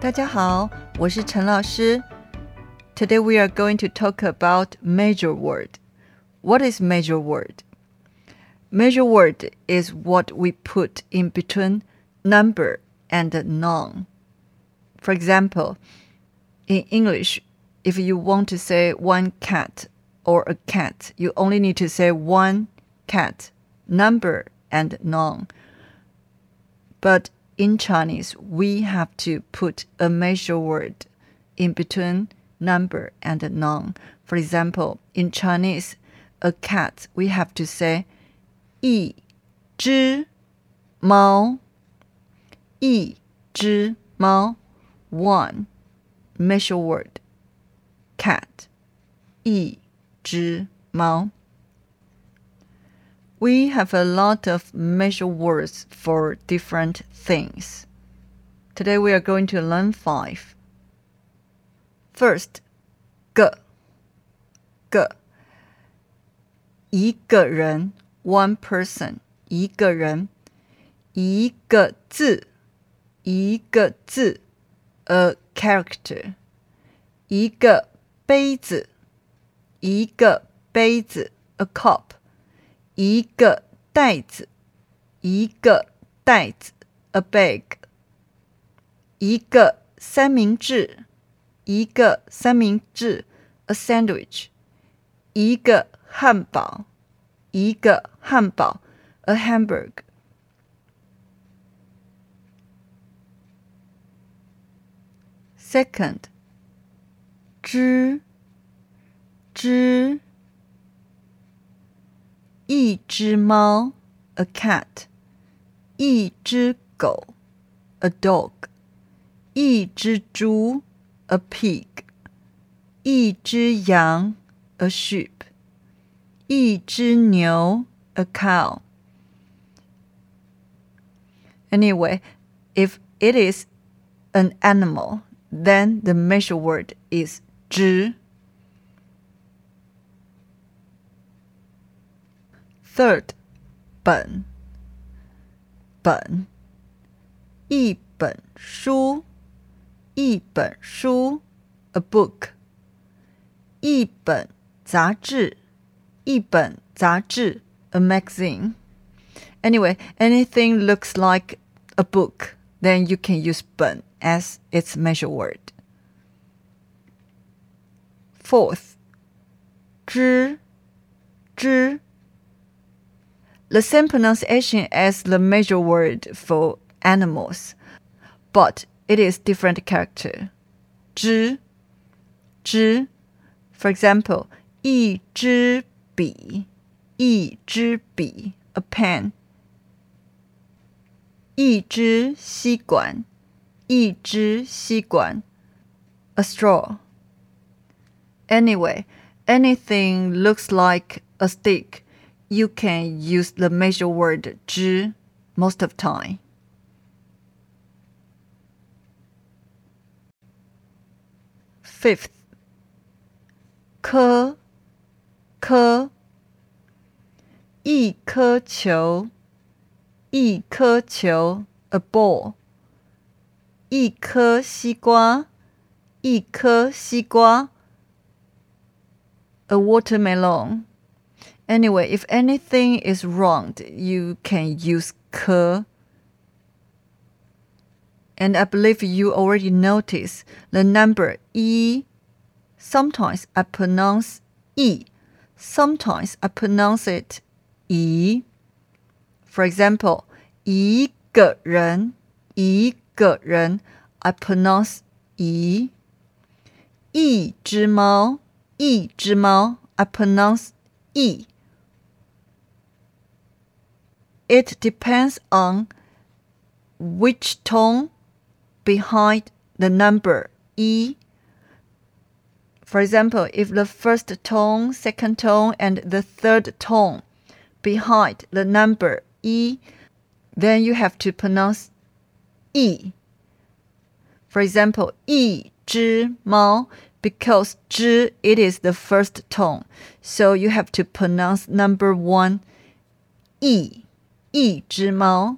大家好，我是陈老师。Today we are going to talk about measure word. What is measure word? Measure word is what we put in between number and noun. For example, in English, if you want to say one cat or a cat, you only need to say one cat, number and noun. But in Chinese, we have to put a major word in between number and noun. For example, in Chinese, a cat, we have to say 一只猫，一只猫，one major word cat，一只猫。 we have a lot of major words for different things. Today we are going to learn five. First, 个个一个人 one person 一个人一个字一个字 a character 一个杯子一个杯子 a cup 一个袋子，一个袋子，a bag。一个三明治，一个三明治，a sandwich。一个汉堡，一个汉堡，a hamburger。Second，只，只。一只猫，a cat；一只狗，a dog；一只猪，a pig；一只羊，a sheep；一只牛，a cow。Anyway, if it is an animal, then the measure word is 只。 Third 本本一本书。一本书。A book. 一本杂志。一本杂志。A magazine. Anyway, anything looks like a book, then you can use 本 as its measure word. Fourth, 支支 the same pronunciation as the measure word for animals, but it is different character. 支,支. For example, 一支笔,一支笔, a pen. 一支吸管,一支吸管, a straw. Anyway, anything looks like a stick you can use the measure word 支 most of time. Fifth, 颗颗一颗球，一颗球，a ball。一颗西瓜，一颗西瓜，a watermelon。Anyway, if anything is wrong, you can use 科. And I believe you already noticed the number e. Sometimes I pronounce e. Sometimes I pronounce it e. For example, 一个人,一个人, I pronounce e. 一只猫,一只猫, I pronounce e it depends on which tone behind the number E. For example, if the first tone, second tone, and the third tone behind the number E, then you have to pronounce E. For example, 一只猫 because 只 it is the first tone, so you have to pronounce number one E. 一只猫。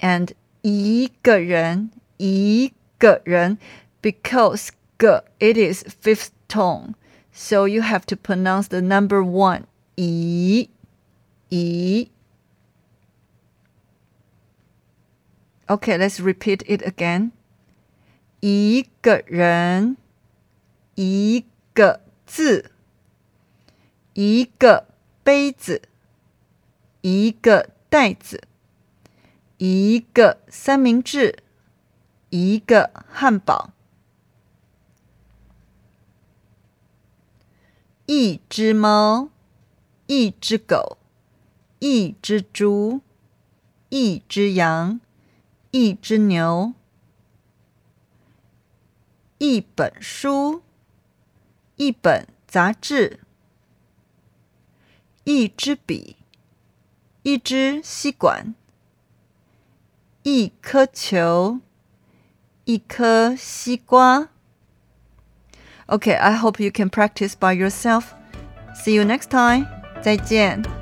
And 一个人，一个人，because g it is fifth tone, so you have to pronounce the number one 一一。Okay, let's repeat it again. 一个人，一个字，一个杯子， 一个袋子，一个三明治，一个汉堡，一只猫，一只狗，一只猪，一只羊，一只牛。一本书，一本杂志，一支笔，一支吸管，一颗球，一颗西瓜。Okay, I hope you can practice by yourself. See you next time. 再见。